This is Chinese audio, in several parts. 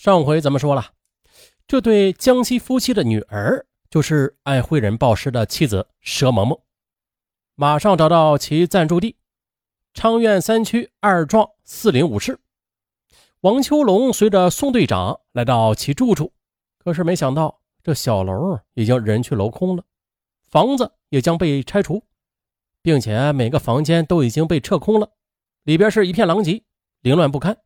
上回咱们说了，这对江西夫妻的女儿就是爱汇人报师的妻子佘萌萌，马上找到其暂住地昌苑三区二幢四零五室。王秋龙随着宋队长来到其住处，可是没想到这小楼已经人去楼空了，房子也将被拆除，并且每个房间都已经被撤空了，里边是一片狼藉，凌乱不堪。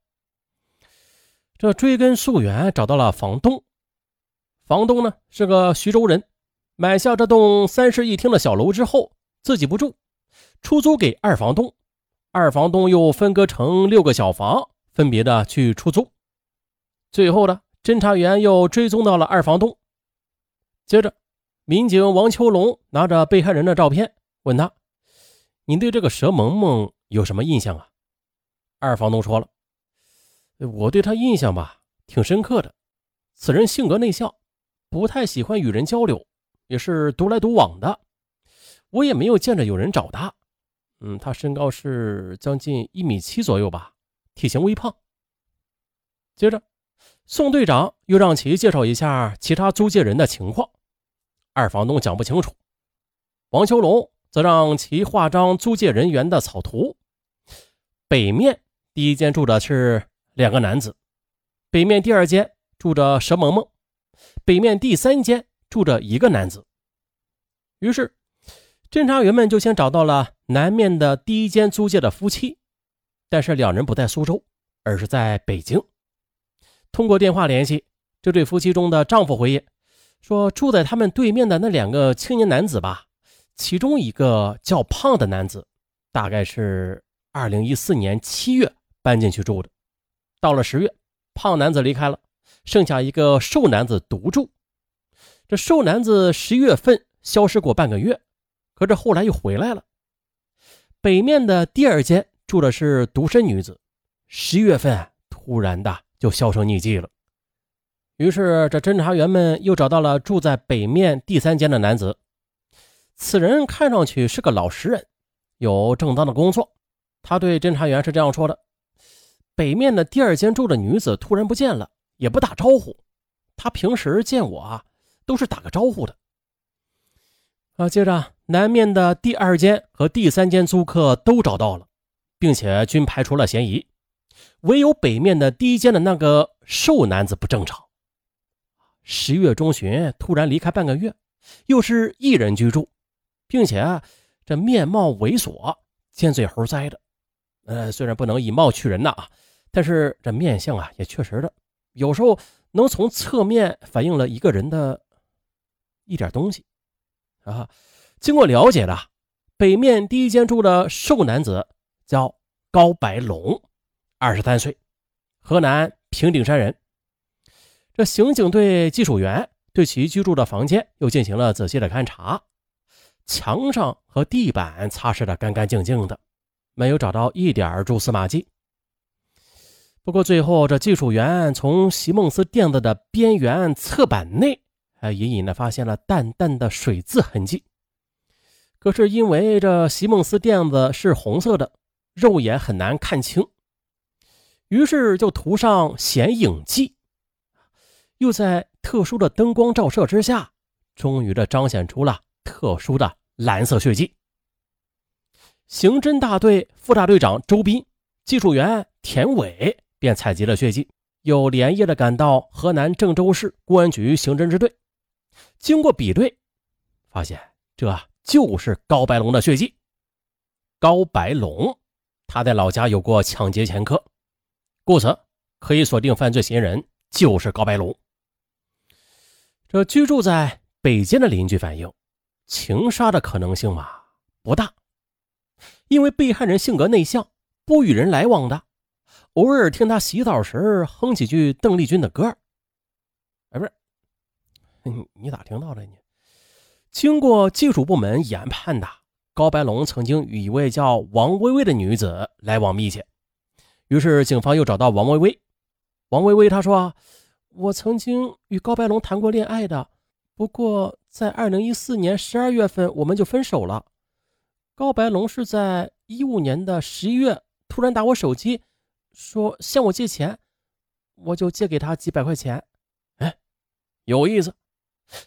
这追根溯源，找到了房东。房东呢是个徐州人，买下这栋三室一厅的小楼之后，自己不住，出租给二房东。二房东又分割成六个小房。分别的去出租，最后呢，侦查员又追踪到了二房东。接着，民警王秋龙拿着被害人的照片，问他：“你对这个佘萌萌有什么印象啊？”二房东说了：“我对他印象吧，挺深刻的。此人性格内向，不太喜欢与人交流，也是独来独往的。我也没有见着有人找他。嗯，他身高是将近一米七左右吧。”体型微胖。接着，宋队长又让其介绍一下其他租界人的情况。二房东讲不清楚，王秋龙则让其画张租界人员的草图。北面第一间住的是两个男子，北面第二间住着佘萌萌，北面第三间住着一个男子。于是，侦查员们就先找到了南面的第一间租界的夫妻。但是两人不在苏州，而是在北京。通过电话联系，这对夫妻中的丈夫回忆说，住在他们对面的那两个青年男子吧，其中一个较胖的男子，大概是二零一四年七月搬进去住的。到了十月，胖男子离开了，剩下一个瘦男子独住。这瘦男子十一月份消失过半个月，可这后来又回来了。北面的第二间。住的是独身女子，十一月份突然的就销声匿迹了。于是这侦查员们又找到了住在北面第三间的男子，此人看上去是个老实人，有正当的工作。他对侦查员是这样说的：“北面的第二间住的女子突然不见了，也不打招呼。她平时见我啊，都是打个招呼的。”啊，接着南面的第二间和第三间租客都找到了。并且均排除了嫌疑，唯有北面的第一间的那个瘦男子不正常。十月中旬突然离开半个月，又是一人居住，并且这面貌猥琐，尖嘴猴腮的。呃，虽然不能以貌取人呐啊，但是这面相啊也确实的，有时候能从侧面反映了一个人的一点东西啊。经过了解的，北面第一间住的瘦男子。叫高白龙，二十三岁，河南平顶山人。这刑警队技术员对其居住的房间又进行了仔细的勘查，墙上和地板擦拭的干干净净的，没有找到一点蛛丝马迹。不过最后，这技术员从席梦思垫子的边缘侧板内，还隐隐的发现了淡淡的水渍痕迹。可是因为这席梦思垫子是红色的。肉眼很难看清，于是就涂上显影剂，又在特殊的灯光照射之下，终于的彰显出了特殊的蓝色血迹。刑侦大队副大队长周斌、技术员田伟便采集了血迹，又连夜的赶到河南郑州市公安局刑侦支队，经过比对，发现这就是高白龙的血迹。高白龙。他在老家有过抢劫前科，故此可以锁定犯罪嫌疑人就是高白龙。这居住在北京的邻居反映，情杀的可能性嘛不大，因为被害人性格内向，不与人来往的，偶尔听他洗澡时哼几句邓丽君的歌。哎，不是，你你咋听到的呢？经过技术部门研判的。高白龙曾经与一位叫王薇薇的女子来往密切，于是警方又找到王薇薇。王薇薇她说：“我曾经与高白龙谈过恋爱的，不过在二零一四年十二月份我们就分手了。高白龙是在一五年的十一月突然打我手机，说向我借钱，我就借给他几百块钱。哎，有意思。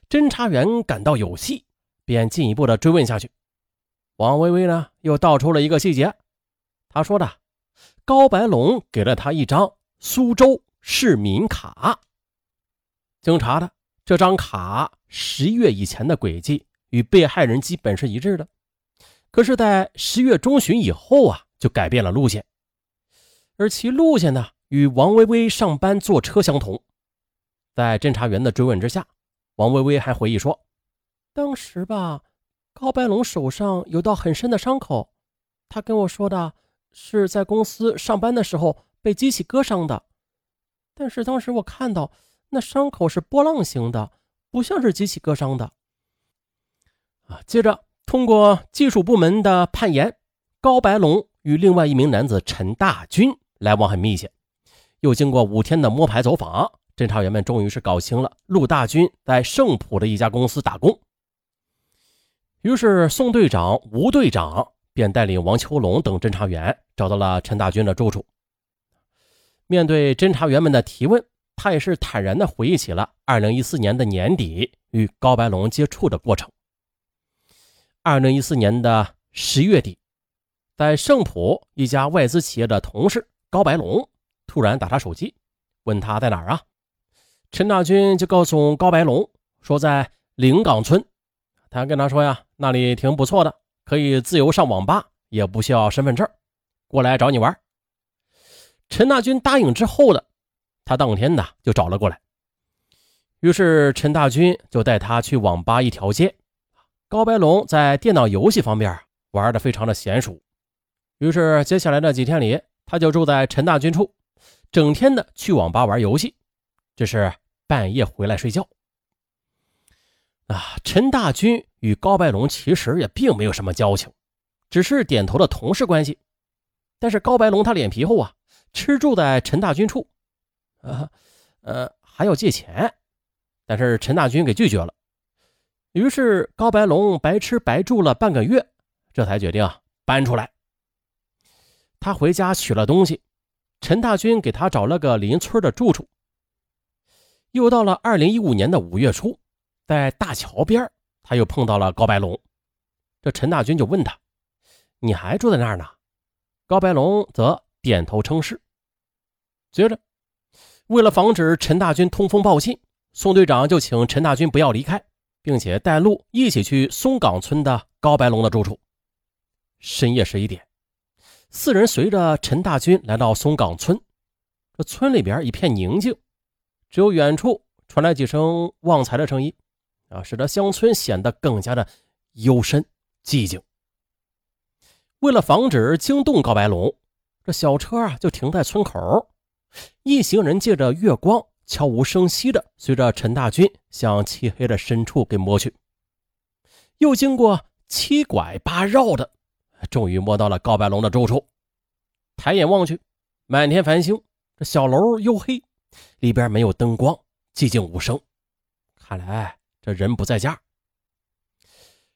侦查员感到有戏，便进一步的追问下去。王薇薇呢，又道出了一个细节。他说的，高白龙给了他一张苏州市民卡。经查的，这张卡十一月以前的轨迹与被害人基本是一致的。可是，在十月中旬以后啊，就改变了路线，而其路线呢，与王薇薇上班坐车相同。在侦查员的追问之下，王薇薇还回忆说，当时吧，高白龙手上有道很深的伤口，他跟我说的是在公司上班的时候被机器割伤的，但是当时我看到那伤口是波浪形的，不像是机器割伤的。啊，接着。通过技术部门的判研，高白龙与另外一名男子陈大军来往很密切。又经过五天的摸排走访，侦查员们终于是搞清了陆大军在盛普的一家公司打工。于是宋队长、吴队长便带领王秋龙等侦查员找到了陈大军的住处。面对侦查员们的提问，他也是坦然地回忆起了2014年的年底与高白龙接触的过程。二零一四年的十月底，在盛普一家外资企业的同事高白龙突然打他手机，问他在哪儿啊？陈大军就告诉高白龙说在临港村。他跟他说呀，那里挺不错的，可以自由上网吧，也不需要身份证，过来找你玩。陈大军答应之后的，他当天呢就找了过来。于是陈大军就带他去网吧一条街。高白龙在电脑游戏方面玩的非常的娴熟，于是接下来的几天里，他就住在陈大军处，整天的去网吧玩游戏，这是半夜回来睡觉。啊，陈大军与高白龙其实也并没有什么交情，只是点头的同事关系。但是高白龙他脸皮厚啊，吃住在陈大军处，呃呃还要借钱，但是陈大军给拒绝了。于是高白龙白吃白住了半个月，这才决定搬出来。他回家取了东西，陈大军给他找了个邻村的住处。又到了二零一五年的五月初，在大桥边，他又碰到了高白龙。这陈大军就问他：“你还住在那儿呢？”高白龙则点头称是。接着，为了防止陈大军通风报信，宋队长就请陈大军不要离开。并且带路一起去松岗村的高白龙的住处。深夜十一点，四人随着陈大军来到松岗村。这村里边一片宁静，只有远处传来几声旺财的声音，啊，使得乡村显得更加的幽深寂静。为了防止惊动高白龙，这小车啊就停在村口。一行人借着月光。悄无声息的随着陈大军向漆黑的深处给摸去，又经过七拐八绕的，终于摸到了高白龙的住处。抬眼望去，满天繁星，这小楼又黑，里边没有灯光，寂静无声。看来这人不在家。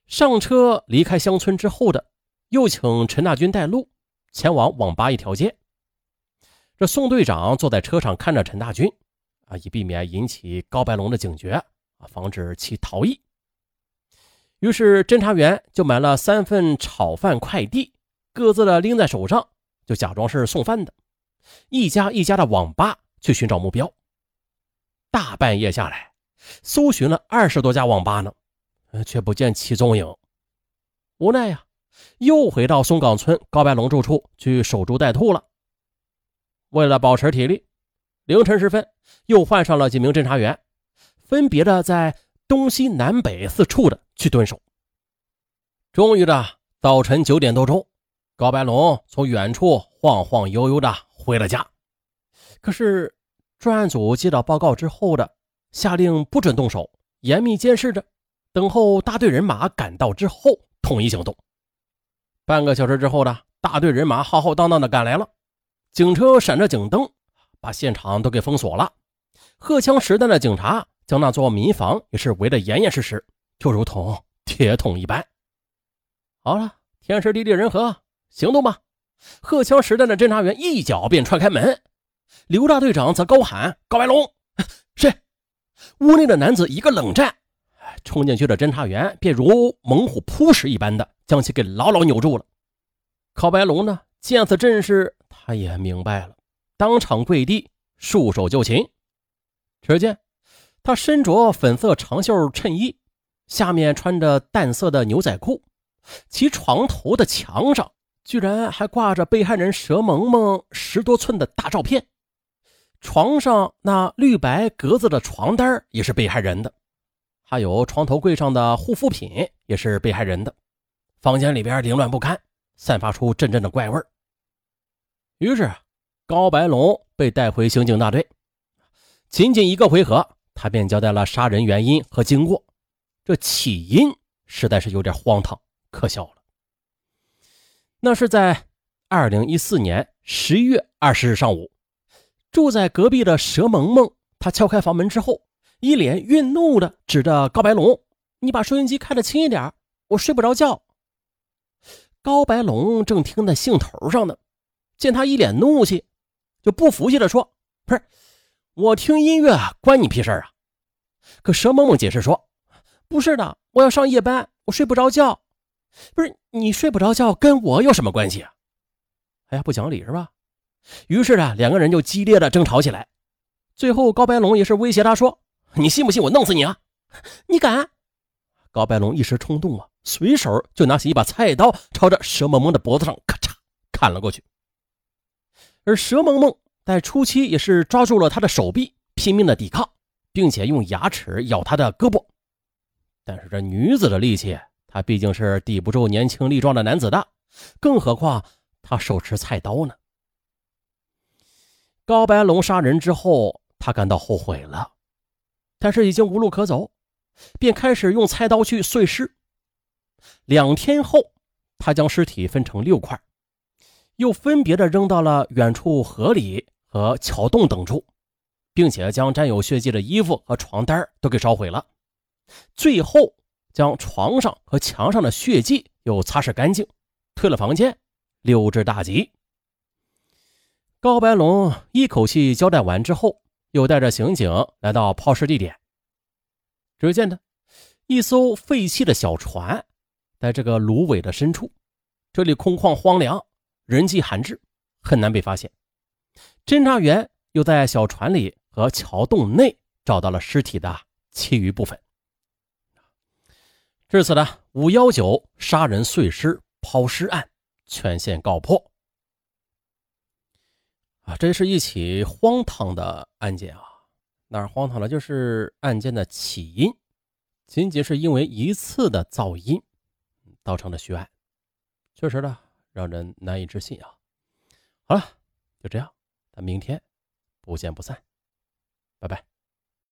上车离开乡村之后的，又请陈大军带路，前往网吧一条街。这宋队长坐在车上看着陈大军。啊，以避免引起高白龙的警觉，啊，防止其逃逸。于是侦查员就买了三份炒饭快递，各自的拎在手上，就假装是送饭的，一家一家的网吧去寻找目标。大半夜下来，搜寻了二十多家网吧呢，却不见其踪影。无奈呀，又回到松岗村高白龙住处去守株待兔了。为了保持体力。凌晨时分，又换上了几名侦查员，分别的在东西南北四处的去蹲守。终于的早晨九点多钟，高白龙从远处晃晃悠悠的回了家。可是专案组接到报告之后的，下令不准动手，严密监视着，等候大队人马赶到之后统一行动。半个小时之后的，大队人马浩浩荡荡的赶来了，警车闪着警灯。把现场都给封锁了，荷枪实弹的警察将那座民房也是围得严严实实，就如同铁桶一般。好了，天时地利人和，行动吧！荷枪实弹的侦查员一脚便踹开门，刘大队长则高喊：“高白龙，是！”屋内的男子一个冷战，冲进去的侦查员便如猛虎扑食一般的将其给牢牢扭住了。高白龙呢，见此阵势，他也明白了，当场跪地，束手就擒。只见他身着粉色长袖衬衣，下面穿着淡色的牛仔裤，其床头的墙上居然还挂着被害人佘萌萌十多寸的大照片。床上那绿白格子的床单也是被害人的，还有床头柜上的护肤品也是被害人的。房间里边凌乱不堪，散发出阵阵的怪味于是，高白龙被带回刑警大队。仅仅一个回合，他便交代了杀人原因和经过。这起因实在是有点荒唐可笑了。那是在二零一四年十一月二十日上午。住在隔壁的佘萌萌，她敲开房门之后，一脸愠怒的指着高白龙：“你把收音机开的轻一点，我睡不着觉。”高白龙正听在兴头上呢，见他一脸怒气，就不服气的说：“不是，我听音乐关你屁事啊！”可佘萌萌解释说：“不是的，我要上夜班，我睡不着觉。不是你睡不着觉，跟我有什么关系啊？哎呀，不讲理是吧？”于是啊，两个人就激烈的争吵起来。最后，高白龙也是威胁他说：“你信不信我弄死你啊？你敢？”高白龙一时冲动啊，随手就拿起一把菜刀，朝着佘萌萌的脖子上咔嚓砍了过去。而佘萌萌在初期也是抓住了他的手臂，拼命的抵抗，并且用牙齿咬他的胳膊。但是这女子的力气，她毕竟是抵不住年轻力壮的男子的，更何况她手持菜刀呢？高白龙杀人之后，他感到后悔了，但是已经无路可走，便开始用菜刀去碎尸。两天后，他将尸体分成六块，又分别的扔到了远处河里和桥洞等处，并且将沾有血迹的衣服和床单都给烧毁了。最后，将床上和墙上的血迹又擦拭干净，退了房间，溜之大吉。高白龙一口气交代完之后，又带着刑警来到抛尸地点。只见呢，一艘废弃的小船，在这个芦苇的深处，这里空旷荒凉，人迹罕至，很难被发现。侦查员又在小船里和桥洞内找到了尸体的其余部分。至此呢，五幺九杀人碎尸抛尸案全线告破。啊，这是一起荒唐的案件啊！哪儿荒唐了？就是案件的起因，仅仅是因为一次的噪音，造成的血案，确实呢，让人难以置信啊！好了，就这样，咱明天不见不散，拜拜。